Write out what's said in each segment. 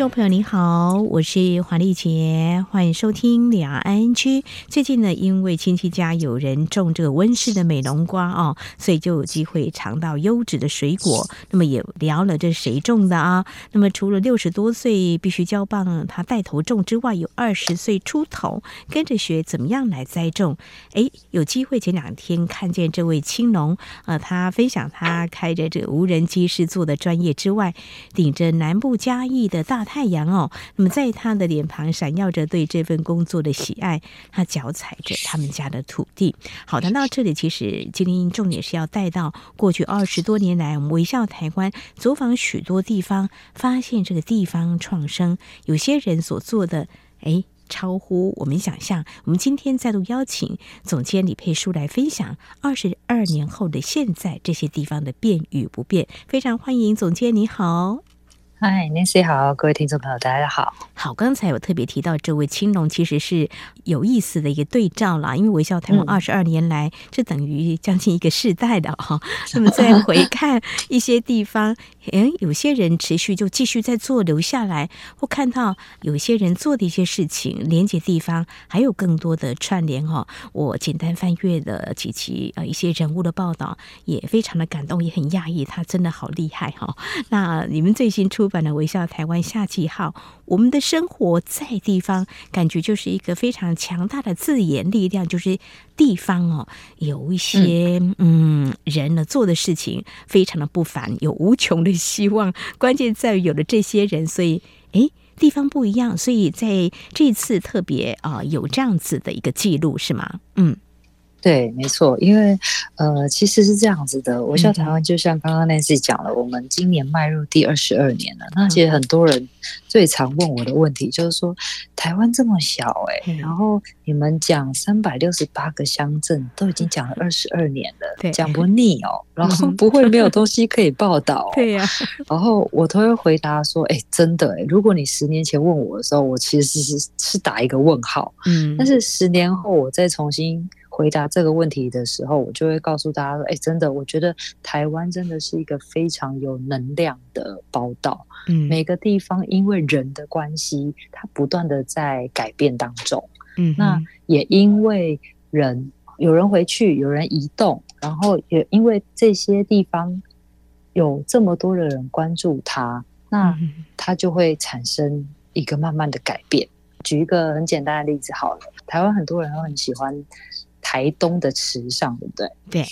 众朋友你好，我是黄丽杰，欢迎收听两岸 ING。最近呢，因为亲戚家有人种这个温室的美浓瓜哦，所以就有机会尝到优质的水果。那么也聊了这谁种的啊？那么除了六十多岁必须交棒他带头种之外，有二十岁出头跟着学怎么样来栽种。哎，有机会前两天看见这位青农啊，他分享他开着这个无人机试做的专业之外，顶着南部嘉义的大。太阳哦，那么在他的脸庞闪耀着对这份工作的喜爱，他脚踩着他们家的土地。好，谈到这里，其实今天重点是要带到过去二十多年来，我们微笑台湾走访许多地方，发现这个地方创生，有些人所做的，哎，超乎我们想象。我们今天再度邀请总监李佩书来分享二十二年后的现在，这些地方的变与不变。非常欢迎总监，你好。嗨，Nancy 好，各位听众朋友，大家好。好，刚才有特别提到这位青龙，其实是有意思的一个对照啦。因为微笑台湾二十二年来，这、嗯、等于将近一个世代的哈。那么再回看一些地方，诶，有些人持续就继续在做，留下来，或看到有些人做的一些事情，连接地方，还有更多的串联哈。我简单翻阅了几期呃一些人物的报道，也非常的感动，也很讶异，他真的好厉害哈。那你们最新出版的《微笑台湾夏季号》，我们的生活在地方，感觉就是一个非常强大的自研力量，就是地方哦，有一些嗯，嗯人呢做的事情非常的不凡，有无穷的希望。关键在于有了这些人，所以哎，地方不一样，所以在这次特别啊、呃、有这样子的一个记录是吗？嗯。对，没错，因为呃，其实是这样子的。我笑台湾就像刚刚 Nancy 讲了，我们今年迈入第二十二年了。那其实很多人最常问我的问题就是说，台湾这么小哎、欸，然后你们讲三百六十八个乡镇，都已经讲了二十二年了，讲不腻哦。然后不会没有东西可以报道、哦。对呀。然后我都会回答说，哎，真的哎，如果你十年前问我的时候，我其实是是是打一个问号。嗯。但是十年后我再重新。回答这个问题的时候，我就会告诉大家说：“哎，真的，我觉得台湾真的是一个非常有能量的宝岛。嗯，每个地方因为人的关系，它不断的在改变当中。嗯，那也因为人有人回去，有人移动，然后也因为这些地方有这么多的人关注它，那它就会产生一个慢慢的改变。举一个很简单的例子好了，台湾很多人都很喜欢。”台东的池上，对不对？对。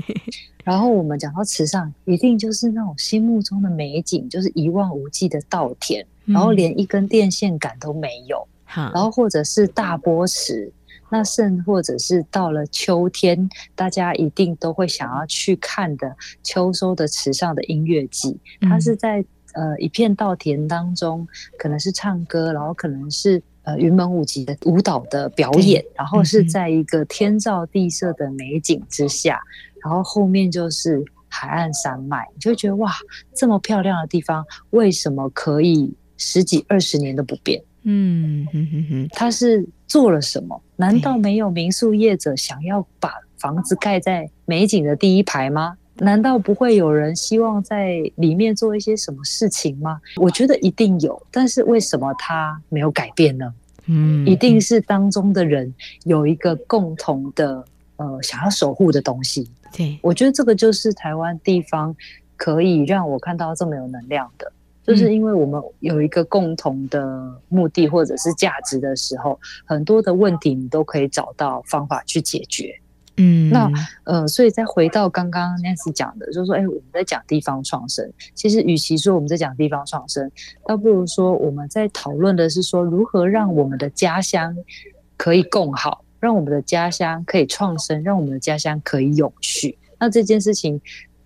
然后我们讲到池上，一定就是那种心目中的美景，就是一望无际的稻田，嗯、然后连一根电线杆都没有。好，然后或者是大波池，那甚或者是到了秋天，大家一定都会想要去看的秋收的池上的音乐季。它是在呃一片稻田当中，可能是唱歌，然后可能是。呃，云门舞集的舞蹈的表演，然后是在一个天造地设的美景之下，然后后面就是海岸山脉，你就觉得哇，这么漂亮的地方，为什么可以十几二十年都不变？嗯哼哼哼，他是做了什么？难道没有民宿业者想要把房子盖在美景的第一排吗？难道不会有人希望在里面做一些什么事情吗？我觉得一定有，但是为什么他没有改变呢？嗯，一定是当中的人有一个共同的呃想要守护的东西。对，我觉得这个就是台湾地方可以让我看到这么有能量的，就是因为我们有一个共同的目的或者是价值的时候，很多的问题你都可以找到方法去解决。嗯，那呃，所以再回到刚刚 Nancy 讲的，就是说，哎，我们在讲地方创生，其实与其说我们在讲地方创生，倒不如说我们在讨论的是说，如何让我们的家乡可以更好，让我们的家乡可以创生，让我们的家乡可以永续。那这件事情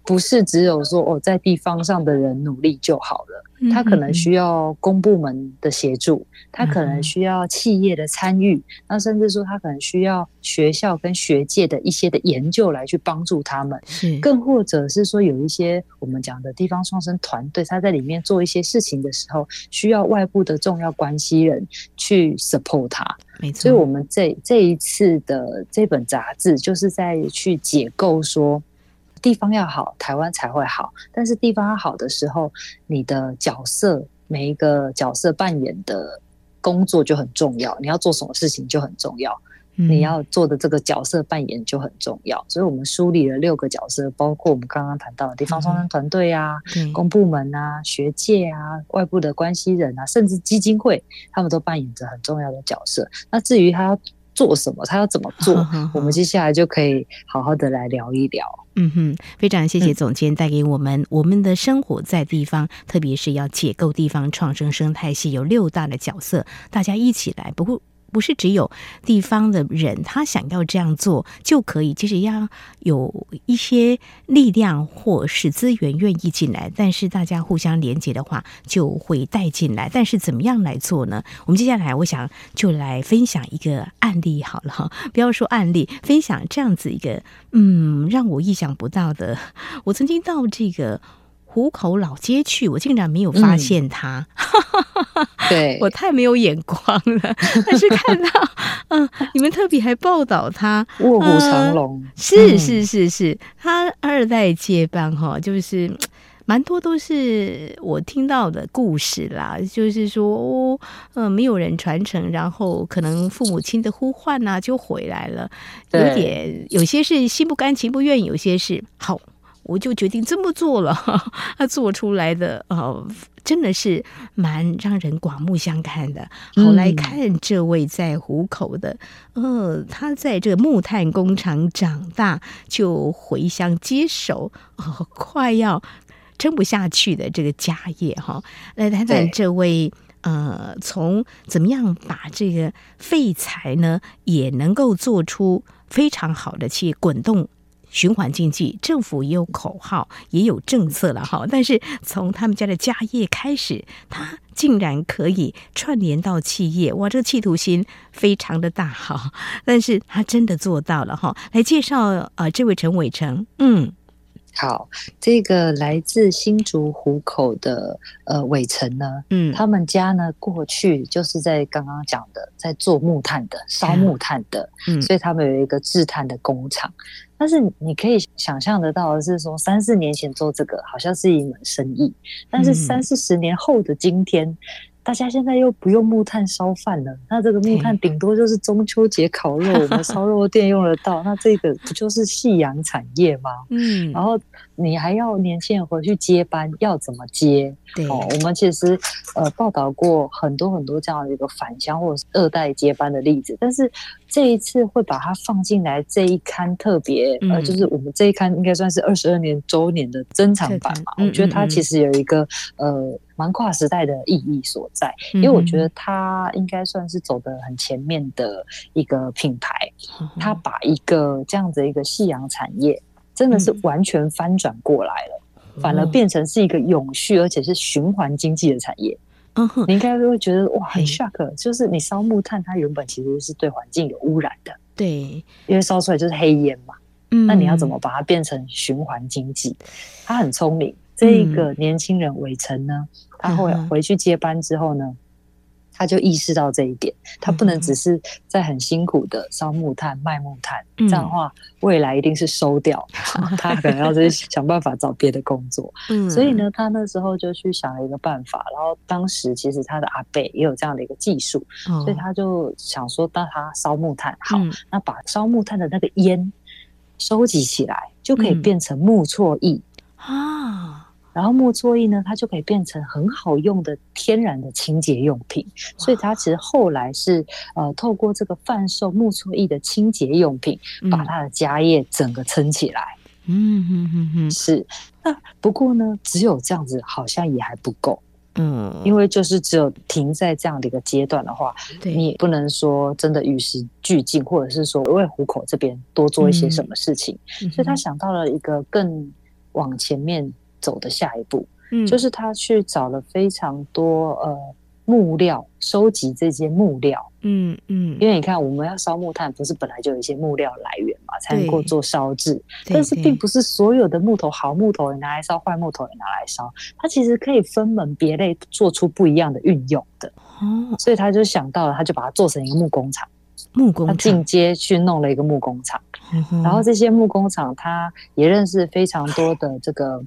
不是只有说哦，在地方上的人努力就好了。他可能需要公部门的协助，他可能需要企业的参与，那甚至说他可能需要学校跟学界的一些的研究来去帮助他们。更或者是说有一些我们讲的地方创生团队，他在里面做一些事情的时候，需要外部的重要关系人去 support 他。所以我们这这一次的这本杂志就是在去解构说。地方要好，台湾才会好。但是地方要好的时候，你的角色，每一个角色扮演的工作就很重要。你要做什么事情就很重要，嗯、你要做的这个角色扮演就很重要。所以我们梳理了六个角色，包括我们刚刚谈到的地方创生团队啊、嗯、公部门啊、学界啊、外部的关系人啊，甚至基金会，他们都扮演着很重要的角色。那至于他要做什么，他要怎么做，好好好，我们接下来就可以好好的来聊一聊。嗯哼，非常谢谢总监带给我们，我们的生活在地方，特别是要解构地方创生生态系有六大的角色，大家一起来，不过。不是只有地方的人，他想要这样做就可以，其实要有一些力量或是资源愿意进来，但是大家互相连接的话，就会带进来。但是怎么样来做呢？我们接下来我想就来分享一个案例好了，不要说案例，分享这样子一个嗯，让我意想不到的。我曾经到这个。湖口老街去，我竟然没有发现他。嗯、对，我太没有眼光了。但是看到，嗯、呃，你们特别还报道他卧虎藏龙、呃，是是是是，他二代接班哈，就是蛮多都是我听到的故事啦，就是说，哦，呃，没有人传承，然后可能父母亲的呼唤呐、啊，就回来了，有点有些是心不甘情不愿，有些是好。我就决定这么做了，他做出来的呃，真的是蛮让人刮目相看的。好，来看这位在湖口的，呃，他在这个木炭工厂长大，就回乡接手，哦，快要撑不下去的这个家业哈。来谈谈这位呃，从怎么样把这个废材呢，也能够做出非常好的企业滚动。循环经济，政府也有口号，也有政策了哈。但是从他们家的家业开始，他竟然可以串联到企业，哇，这个企图心非常的大哈。但是他真的做到了哈。来介绍啊、呃，这位陈伟成，嗯。好，这个来自新竹湖口的呃伟成呢，嗯，他们家呢过去就是在刚刚讲的，在做木炭的，烧木炭的，嗯，所以他们有一个制炭的工厂。但是你可以想象得到的是说，三四年前做这个好像是一门生意，但是三四十年后的今天。大家现在又不用木炭烧饭了，那这个木炭顶多就是中秋节烤肉，我们烧肉店用得到。那这个不就是夕阳产业吗？嗯，然后你还要年轻人回去接班，要怎么接？对，哦，我们其实呃报道过很多很多这样的一个返乡或者是二代接班的例子，但是这一次会把它放进来这一刊特别，嗯，呃，就是我们这一刊应该算是二十二年周年的珍藏版嘛。我觉得它其实有一个呃。蛮跨时代的意义所在，因为我觉得它应该算是走的很前面的一个品牌，它把一个这样子一个夕阳产业，真的是完全翻转过来了，反而变成是一个永续而且是循环经济的产业。嗯哼，你应该会觉得哇，很 shock，就是你烧木炭，它原本其实是对环境有污染的，对，因为烧出来就是黑烟嘛。嗯，那你要怎么把它变成循环经济？它很聪明。这一个年轻人伟成呢，他会回去接班之后呢，他就意识到这一点，他不能只是在很辛苦的烧木炭卖木炭，这样的话未来一定是收掉，他可能要再想办法找别的工作。所以呢，他那时候就去想了一个办法，然后当时其实他的阿贝也有这样的一个技术，所以他就想说，当他烧木炭，好，那把烧木炭的那个烟收集起来，就可以变成木错意啊。然后木作液呢，它就可以变成很好用的天然的清洁用品。所以它其实后来是呃，透过这个贩售木作液的清洁用品，把它的家业整个撑起来。嗯哼哼哼，是。那不过呢，只有这样子好像也还不够。嗯，因为就是只有停在这样的一个阶段的话，你也不能说真的与时俱进，或者是说为虎口这边多做一些什么事情。所以他想到了一个更。往前面走的下一步，嗯，就是他去找了非常多呃。木料，收集这些木料，嗯嗯，因为你看，我们要烧木炭，不是本来就有一些木料来源嘛，才能够做烧制。但是，并不是所有的木头，好木头也拿来烧，坏木头也拿来烧，它其实可以分门别类，做出不一样的运用的。哦，所以他就想到了，他就把它做成一个木工厂，木工厂，他进阶去弄了一个木工厂。嗯、然后这些木工厂，他也认识非常多的这个。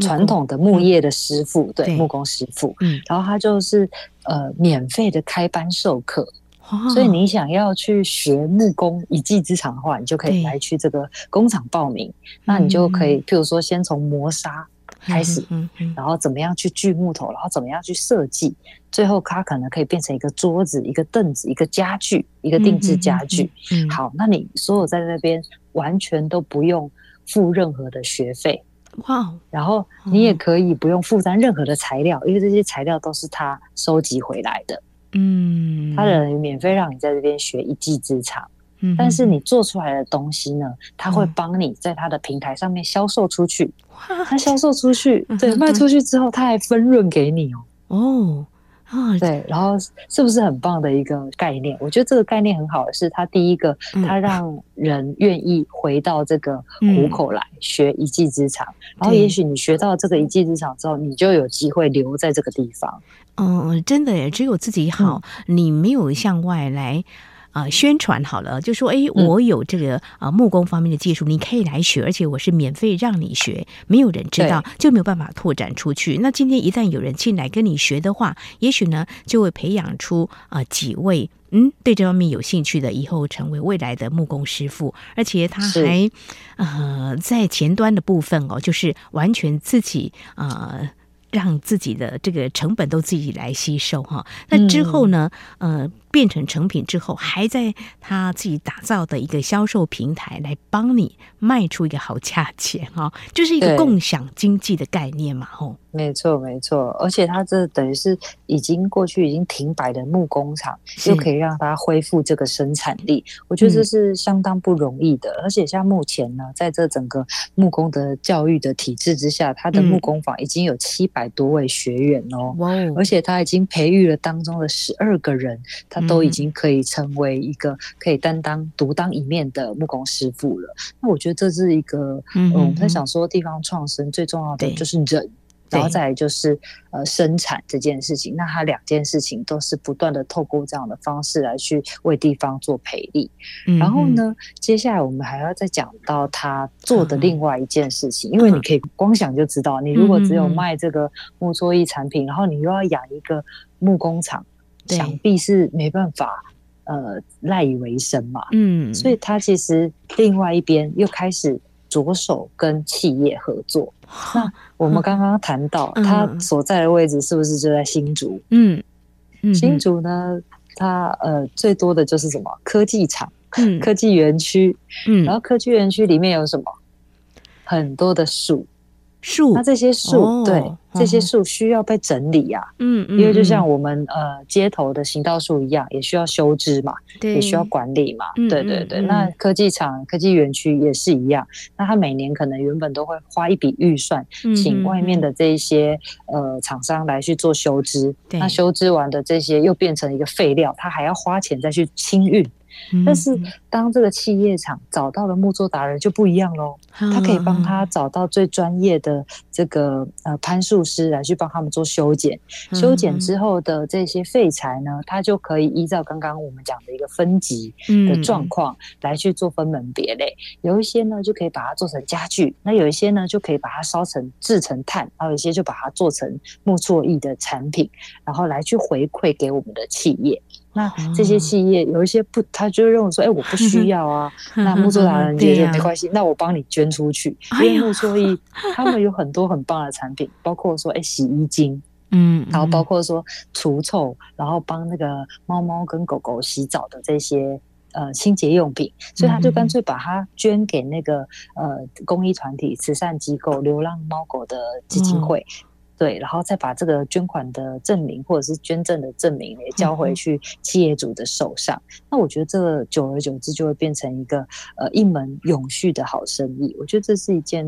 传统的木业的师傅，嗯、对，对木工师傅，嗯，然后他就是呃免费的开班授课，哦，所以你想要去学木工一技之长的话，你就可以来去这个工厂报名，那你就可以，譬如说先从磨砂开始，嗯嗯，然后怎么样去锯木头，然后怎么样去设计，最后它可能可以变成一个桌子、一个凳子、一个家具、一个定制家具。嗯，好，那你所有在那边完全都不用付任何的学费。哇，wow, 然后你也可以不用负担任何的材料，嗯、因为这些材料都是他收集回来的。嗯，他人免费让你在这边学一技之长。嗯，但是你做出来的东西呢，他会帮你在他的平台上面销售出去。哇，他销售出去，对，卖出去之后他还分润给你哦。哦。啊，对，然后是不是很棒的一个概念？我觉得这个概念很好的是，它第一个，它让人愿意回到这个虎口来学一技之长，然后也许你学到这个一技之长之后，你就有机会留在这个地方。嗯，真的耶，只有自己好，你没有向外来。啊、呃，宣传好了，就说哎，我有这个啊、呃、木工方面的技术，你可以来学，而且我是免费让你学，没有人知道就没有办法拓展出去。那今天一旦有人进来跟你学的话，也许呢就会培养出啊、呃、几位嗯对这方面有兴趣的，以后成为未来的木工师傅，而且他还呃在前端的部分哦，就是完全自己啊。呃让自己的这个成本都自己来吸收哈，那之后呢，呃，变成成品之后，还在他自己打造的一个销售平台来帮你卖出一个好价钱哈，就是一个共享经济的概念嘛，吼。没错，没错，而且它这等于是已经过去已经停摆的木工厂，又可以让它恢复这个生产力，我觉得这是相当不容易的。嗯、而且像目前呢，在这整个木工的教育的体制之下，它的木工坊已经有七百多位学员哦，哇、嗯！而且他已经培育了当中的十二个人，他都已经可以成为一个可以担当独当一面的木工师傅了。那我觉得这是一个，嗯，我们在想说地方创生最重要的就是人。然后再来就是呃生产这件事情，那它两件事情都是不断的透过这样的方式来去为地方做培力。嗯、然后呢，接下来我们还要再讲到他做的另外一件事情，嗯、因为你可以光想就知道，你如果只有卖这个木作艺产品，嗯、然后你又要养一个木工厂，对想必是没办法呃赖以为生嘛。嗯，所以他其实另外一边又开始。着手跟企业合作。那我们刚刚谈到他所在的位置是不是就在新竹？嗯，新竹呢，它呃最多的就是什么科技厂、嗯、科技园区。嗯，然后科技园区里面有什么？很多的树。树，那这些树，哦、对，这些树需要被整理呀、啊，嗯，因为就像我们呃街头的行道树一样，也需要修枝嘛，对，也需要管理嘛，嗯、对对对。嗯、那科技厂、科技园区也是一样，那他每年可能原本都会花一笔预算，嗯、请外面的这一些呃厂商来去做修枝，那修枝完的这些又变成一个废料，他还要花钱再去清运。但是，当这个企业厂找到了木作达人就不一样喽，他可以帮他找到最专业的这个呃攀树师来去帮他们做修剪，修剪之后的这些废材呢，他就可以依照刚刚我们讲的一个分级的状况来去做分门别类，有一些呢就可以把它做成家具，那有一些呢就可以把它烧成制成炭，然后有一些就把它做成木作艺的产品，然后来去回馈给我们的企业。那这些企业有一些不，他就认为说，哎、欸，我不需要啊。那木作达人觉得没关系，那我帮你捐出去。因为木作艺他们有很多很棒的产品，包括说，哎、欸，洗衣精，嗯，然后包括说除臭，然后帮那个猫猫跟狗狗洗澡的这些呃清洁用品，所以他就干脆把它捐给那个呃公益团体、慈善机构、流浪猫狗的基金会。嗯对，然后再把这个捐款的证明或者是捐赠的证明也交回去企业主的手上。嗯、那我觉得这个久而久之就会变成一个呃一门永续的好生意。我觉得这是一件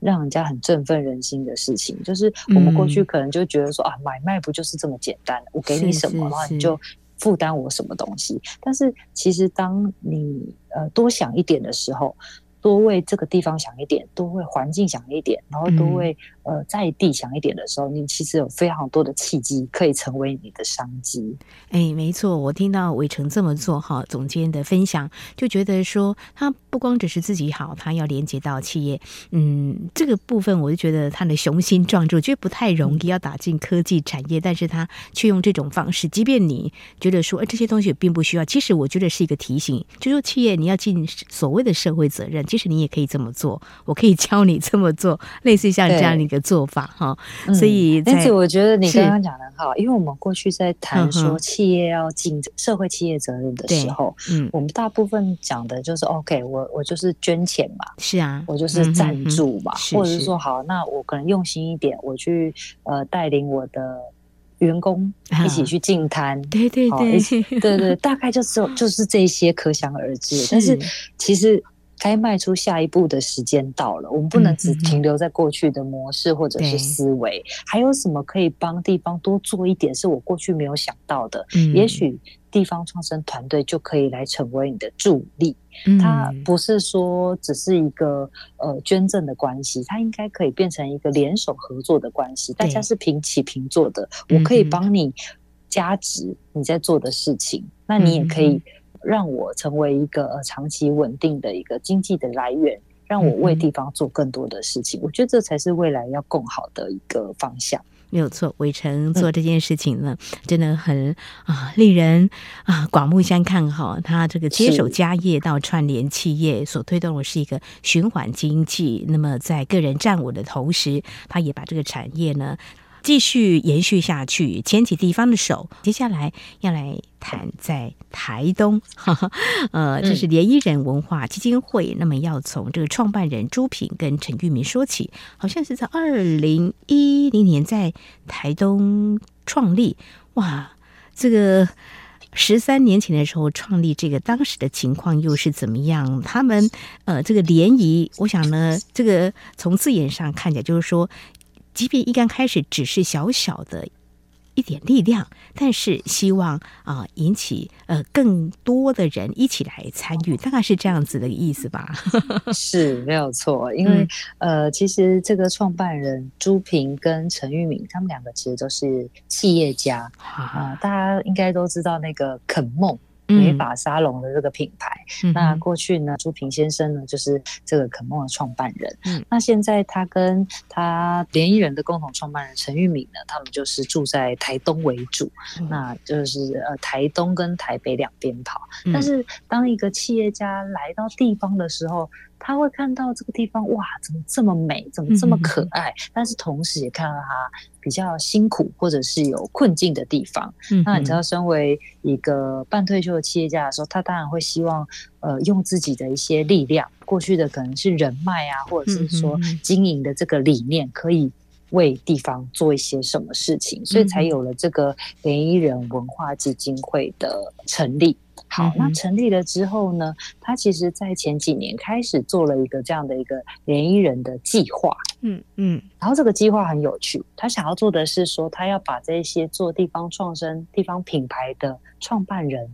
让人家很振奋人心的事情。就是我们过去可能就觉得说、嗯、啊，买卖不就是这么简单？我给你什么，然后你就负担我什么东西。但是其实当你呃多想一点的时候。多为这个地方想一点，多为环境想一点，然后多为、嗯、呃在地想一点的时候，你其实有非常多的契机可以成为你的商机。哎，没错，我听到伟成这么做哈，总监的分享就觉得说，他不光只是自己好，他要连接到企业。嗯，这个部分我就觉得他的雄心壮志，我觉得不太容易要打进科技产业，但是他却用这种方式，即便你觉得说，哎，这些东西也并不需要，其实我觉得是一个提醒，就说企业你要尽所谓的社会责任。其实你也可以这么做，我可以教你这么做，类似像这样的一个做法哈。所以，但是我觉得你刚刚讲的很好，因为我们过去在谈说企业要尽社会企业责任的时候，嗯，我们大部分讲的就是 OK，我我就是捐钱嘛，是啊，我就是赞助嘛，或者是说好，那我可能用心一点，我去呃带领我的员工一起去进摊，对对对，对对，大概就是就是这些，可想而知。但是其实。该迈出下一步的时间到了，我们不能只停留在过去的模式或者是思维，嗯、还有什么可以帮地方多做一点，是我过去没有想到的？嗯、也许地方创生团队就可以来成为你的助力。嗯、它不是说只是一个呃捐赠的关系，它应该可以变成一个联手合作的关系，大家是平起平坐的。我可以帮你加值你在做的事情，那你也可以。让我成为一个长期稳定的一个经济的来源，让我为地方做更多的事情。嗯、我觉得这才是未来要更好的一个方向。没有错，伟成做这件事情呢，嗯、真的很啊，令人啊刮目相看哈。他这个接手家业到串联企业，所推动的是一个循环经济。那么在个人站稳的同时，他也把这个产业呢。继续延续下去，牵起地方的手。接下来要来谈在台东，呃，这是联谊人文化基金会。那么要从这个创办人朱平跟陈玉民说起，好像是在二零一零年在台东创立。哇，这个十三年前的时候创立这个，当时的情况又是怎么样？他们呃，这个联谊，我想呢，这个从字眼上看起来就是说。即便一刚开始只是小小的一点力量，但是希望啊、呃、引起呃更多的人一起来参与，大概是这样子的意思吧？是没有错，因为、嗯、呃，其实这个创办人朱平跟陈玉敏，他们两个其实都是企业家啊、呃，大家应该都知道那个肯梦。美发沙龙的这个品牌，嗯、那过去呢，朱平先生呢就是这个肯梦的创办人。嗯，那现在他跟他联谊人的共同创办人陈玉敏呢，他们就是住在台东为主，嗯、那就是呃台东跟台北两边跑。嗯、但是当一个企业家来到地方的时候，他会看到这个地方，哇，怎么这么美，怎么这么可爱？嗯、但是同时也看到他比较辛苦或者是有困境的地方。嗯，那你知道，身为一个半退休的企业家的时候，他当然会希望，呃，用自己的一些力量，过去的可能是人脉啊，或者是说经营的这个理念，可以为地方做一些什么事情，所以才有了这个联谊人文化基金会的成立。好，那成立了之后呢，他其实，在前几年开始做了一个这样的一个联谊人的计划，嗯嗯，然后这个计划很有趣，他想要做的是说，他要把这些做地方创生、地方品牌的创办人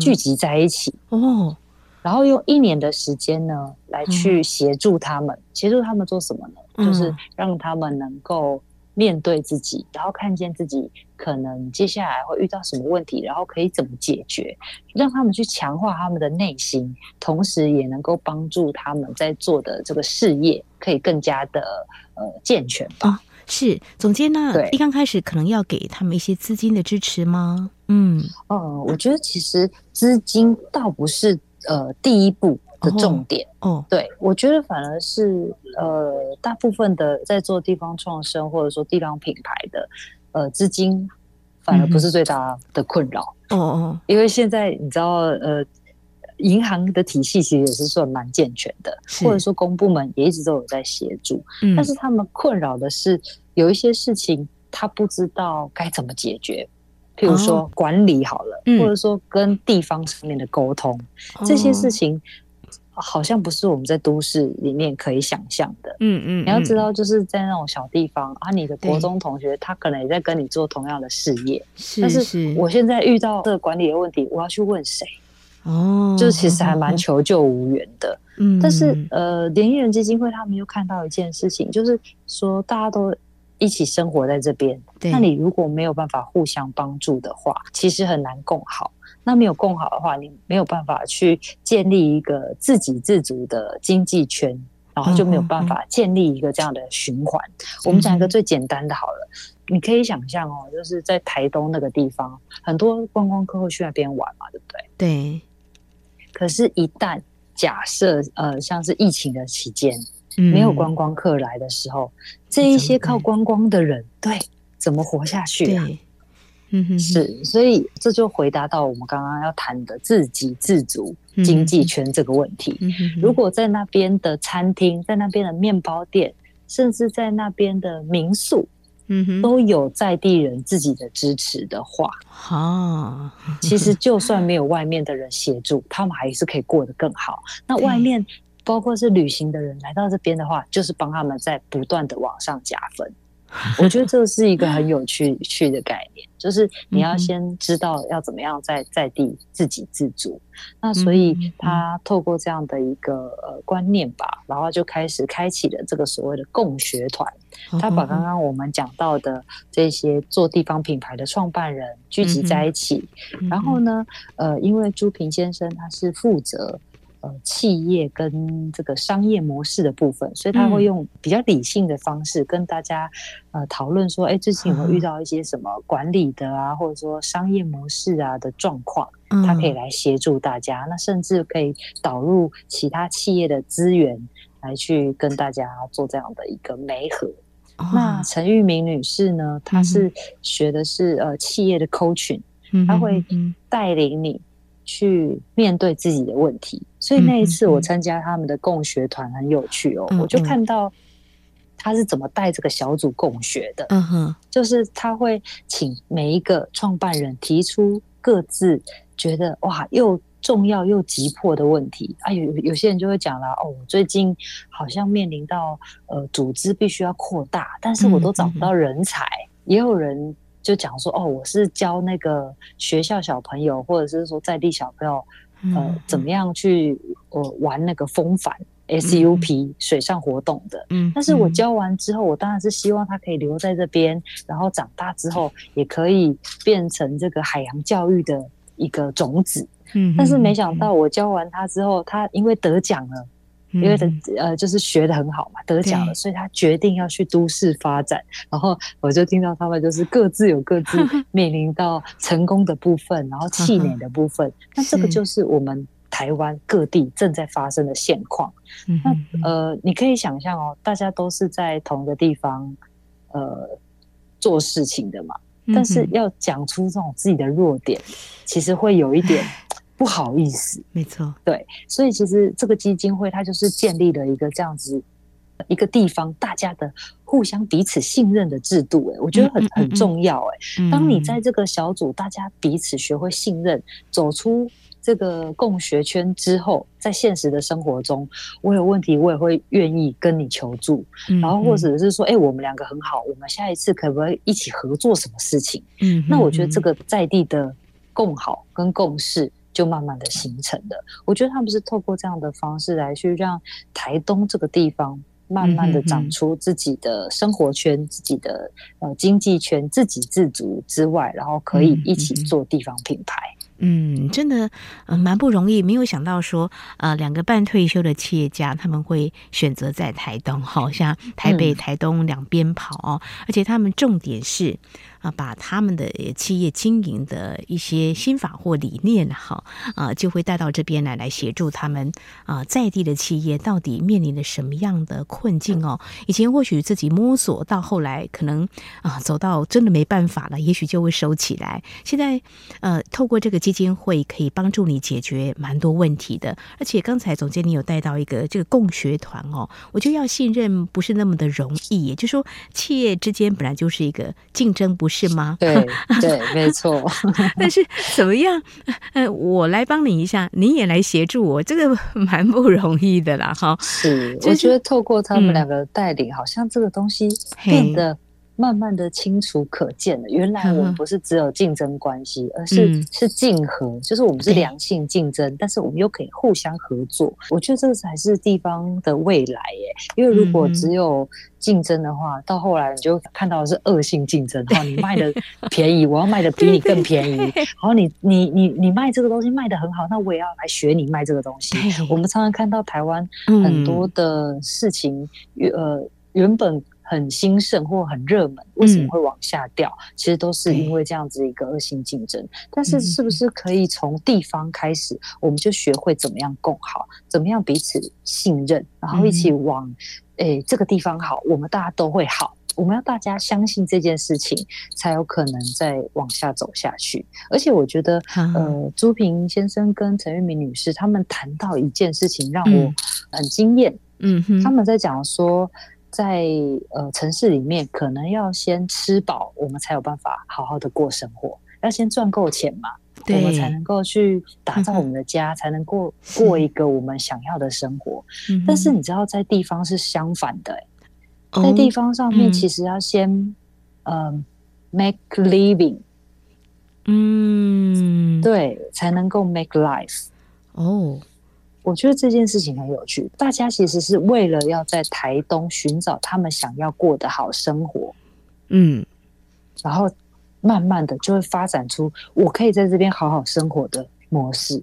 聚集在一起，哦，然后用一年的时间呢，来去协助他们，协助他们做什么呢？就是让他们能够。面对自己，然后看见自己可能接下来会遇到什么问题，然后可以怎么解决，让他们去强化他们的内心，同时也能够帮助他们在做的这个事业可以更加的呃健全吧。哦，是总监呢？对，一刚开始可能要给他们一些资金的支持吗？嗯，呃，我觉得其实资金倒不是呃第一步。的重点哦，oh, oh. 对，我觉得反而是呃，大部分的在做地方创生或者说地方品牌的呃资金，反而不是最大的困扰哦哦，因为现在你知道呃，银行的体系其实也是算蛮健全的，或者说公部门也一直都有在协助，嗯、但是他们困扰的是有一些事情他不知道该怎么解决，譬如说管理好了，oh, 或者说跟地方上面的沟通、嗯、这些事情。好像不是我们在都市里面可以想象的。嗯嗯，你要知道，就是在那种小地方啊，你的国中同学他可能也在跟你做同样的事业，是，但是我现在遇到这个管理的问题，我要去问谁？哦，就是其实还蛮求救无援的。嗯，但是呃，联谊人基金会他们又看到一件事情，就是说大家都一起生活在这边，那你如果没有办法互相帮助的话，其实很难共好。那没有共好的话，你没有办法去建立一个自给自足的经济圈，然后就没有办法建立一个这样的循环。嗯、我们讲一个最简单的好了，嗯、你可以想象哦，就是在台东那个地方，很多观光客会去那边玩嘛，对不对？对。可是，一旦假设呃，像是疫情的期间，没有观光客来的时候，嗯、这一些靠观光的人，对，怎么活下去啊？嗯哼，是，所以这就回答到我们刚刚要谈的自给自足经济圈这个问题。嗯，如果在那边的餐厅，在那边的面包店，甚至在那边的民宿，嗯哼，都有在地人自己的支持的话，啊，其实就算没有外面的人协助，他们还是可以过得更好。那外面包括是旅行的人来到这边的话，就是帮他们在不断的往上加分。我觉得这是一个很有趣趣的概念，就是你要先知道要怎么样在在地自给自足。那所以他透过这样的一个呃观念吧，然后就开始开启了这个所谓的共学团。他把刚刚我们讲到的这些做地方品牌的创办人聚集在一起，然后呢，呃，因为朱平先生他是负责。呃，企业跟这个商业模式的部分，所以他会用比较理性的方式跟大家呃讨论说，哎，最近有没有遇到一些什么管理的啊，或者说商业模式啊的状况，他可以来协助大家。那甚至可以导入其他企业的资源来去跟大家做这样的一个媒合。那陈玉明女士呢，她是学的是呃企业的 coaching，她会带领你。去面对自己的问题，所以那一次我参加他们的共学团很有趣哦，我就看到他是怎么带这个小组共学的。嗯哼，就是他会请每一个创办人提出各自觉得哇又重要又急迫的问题。啊，有有些人就会讲了哦，我最近好像面临到呃组织必须要扩大，但是我都找不到人才，嗯嗯，也有人。就讲说哦，我是教那个学校小朋友，或者是说在地小朋友，呃，怎么样去呃玩那个风帆 SUP 水上活动的。嗯，但是我教完之后，我当然是希望他可以留在这边，然后长大之后也可以变成这个海洋教育的一个种子。嗯，但是没想到我教完他之后，他因为得奖了。因为他呃，就是学的很好嘛，得奖了，所以他决定要去都市发展。然后我就听到他们就是各自有各自 面临到成功的部分，然后气馁的 部分。那这个就是我们台湾各地正在发生的现况。那呃，你可以想象哦，大家都是在同一个地方呃做事情的嘛，但是要讲出这种自己的弱点，其实会有一点。不好意思，没错，对，所以其实这个基金会它就是建立了一个这样子一个地方，大家的互相彼此信任的制度，哎，我觉得很很重要，哎，当你在这个小组，大家彼此学会信任，走出这个共学圈之后，在现实的生活中，我有问题，我也会愿意跟你求助，然后或者是说，哎，我们两个很好，我们下一次可不可以一起合作什么事情？嗯，那我觉得这个在地的共好跟共识。就慢慢的形成的，我觉得他们是透过这样的方式来去让台东这个地方慢慢的长出自己的生活圈、嗯、自己的呃经济圈、自给自足之外，然后可以一起做地方品牌。嗯，真的，呃，蛮不容易。没有想到说，呃，两个半退休的企业家他们会选择在台东，好像台北、台东两边跑哦，而且他们重点是。啊，把他们的企业经营的一些心法或理念，哈，啊，就会带到这边来，来协助他们啊，在地的企业到底面临着什么样的困境哦？以前或许自己摸索，到后来可能啊，走到真的没办法了，也许就会收起来。现在，呃，透过这个基金会，可以帮助你解决蛮多问题的。而且刚才总监你有带到一个这个共学团哦，我觉得要信任不是那么的容易，也就是说，企业之间本来就是一个竞争不。是吗？对对，没错。但是怎么样？呃，我来帮你一下，你也来协助我，这个蛮不容易的啦，哈。是，我觉得透过他们两个带领，嗯、好像这个东西变得。慢慢的清楚可见了，原来我们不是只有竞争关系，而是、嗯、是竞合，就是我们是良性竞争，但是我们又可以互相合作。我觉得这个才是地方的未来耶。因为如果只有竞争的话，到后来你就看到的是恶性竞争，然后你卖的便宜，我要卖的比你更便宜，然后你你你你卖这个东西卖的很好，那我也要来学你卖这个东西。我们常常看到台湾很多的事情，呃，原本。很兴盛或很热门，为什么会往下掉？嗯、其实都是因为这样子一个恶性竞争。但是，是不是可以从地方开始，我们就学会怎么样共好，怎么样彼此信任，然后一起往诶、这个地方好，我们大家都会好。我们要大家相信这件事情，才有可能再往下走下去。而且，我觉得，嗯、呃，朱平先生跟陈玉明女士他们谈到一件事情，让我很惊艳。嗯哼，他们在讲说。在呃城市里面，可能要先吃饱，我们才有办法好好的过生活。要先赚够钱嘛，我们才能够去打造我们的家，嗯、才能够过一个我们想要的生活。但是你知道，在地方是相反的、在地方上面，其实要先、嗯、呃 make living，嗯，对，才能够 make life。哦。我觉得这件事情很有趣，大家其实是为了要在台东寻找他们想要过的好生活，嗯，然后慢慢的就会发展出我可以在这边好好生活的模式，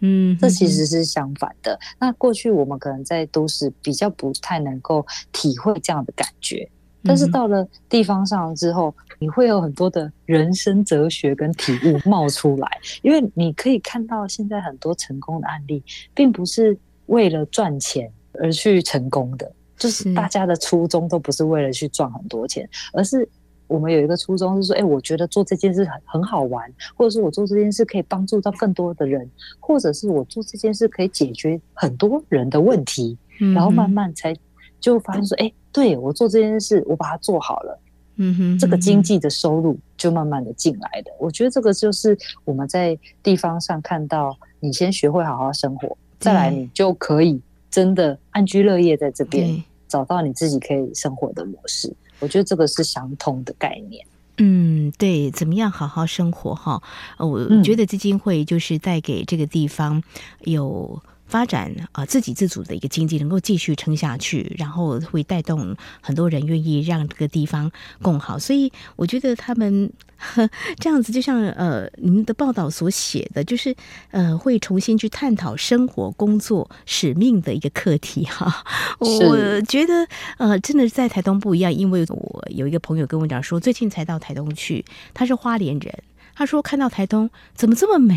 嗯，这其实是相反的。那过去我们可能在都市比较不太能够体会这样的感觉。但是到了地方上之后，你会有很多的人生哲学跟体悟冒出来，因为你可以看到现在很多成功的案例，并不是为了赚钱而去成功的，就是大家的初衷都不是为了去赚很多钱，而是我们有一个初衷是说，哎，我觉得做这件事很很好玩，或者是我做这件事可以帮助到更多的人，或者是我做这件事可以解决很多人的问题，然后慢慢才就发现说，哎。对，我做这件事，我把它做好了，嗯哼，这个经济的收入就慢慢的进来的。我觉得这个就是我们在地方上看到，你先学会好好生活，再来你就可以真的安居乐业在这边，找到你自己可以生活的模式。我觉得这个是相通的概念。嗯，对，怎么样好好生活哈？我觉得基金会就是带给这个地方有。发展啊，自给自足的一个经济能够继续撑下去，然后会带动很多人愿意让这个地方更好。所以我觉得他们呵这样子，就像呃您的报道所写的，就是呃会重新去探讨生活、工作、使命的一个课题哈。我觉得呃真的在台东不一样，因为我有一个朋友跟我讲说，最近才到台东去，他是花莲人。他说：“看到台东怎么这么美？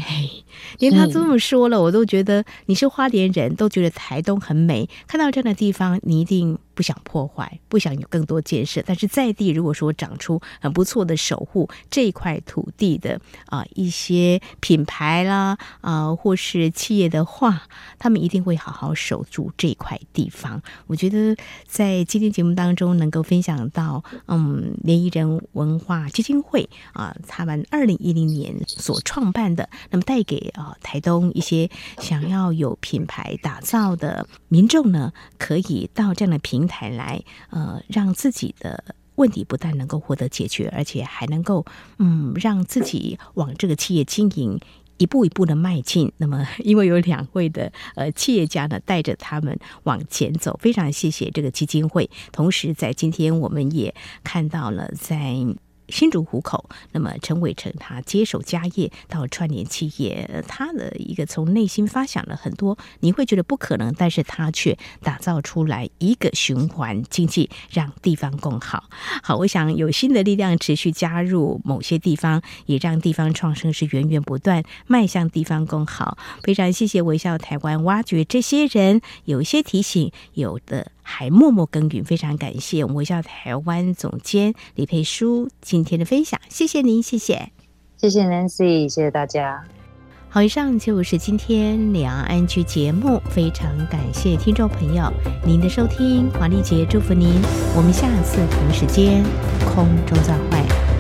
连他这么说了，我都觉得你是花莲人，都觉得台东很美。看到这样的地方，你一定。”不想破坏，不想有更多建设，但是在地如果说长出很不错的守护这一块土地的啊、一些品牌啦啊、或是企业的话，他们一定会好好守住这块地方。我觉得在今天节目当中能够分享到，嗯，连谊人文化基金会啊、他们二零一零年所创办的，那么带给啊、台东一些想要有品牌打造的民众呢，可以到这样的。平台来，呃，让自己的问题不但能够获得解决，而且还能够，嗯，让自己往这个企业经营一步一步的迈进。那么，因为有两位的呃企业家呢带着他们往前走，非常谢谢这个基金会。同时，在今天我们也看到了在。新竹湖口，那么陈伟成他接手家业到串联企业，他的一个从内心发想了很多，你会觉得不可能，但是他却打造出来一个循环经济，让地方更好。好，我想有新的力量持续加入某些地方，也让地方创生是源源不断迈向地方更好。非常谢谢微笑台湾挖掘这些人，有一些提醒，有的。还默默耕耘，非常感谢我们微笑台湾总监李佩书今天的分享，谢谢您，谢谢，谢谢 Nancy，谢谢大家。好，以上就是今天两岸 ING 节目，非常感谢听众朋友您的收听，华丽姐祝福您，我们下次同时间空中再会。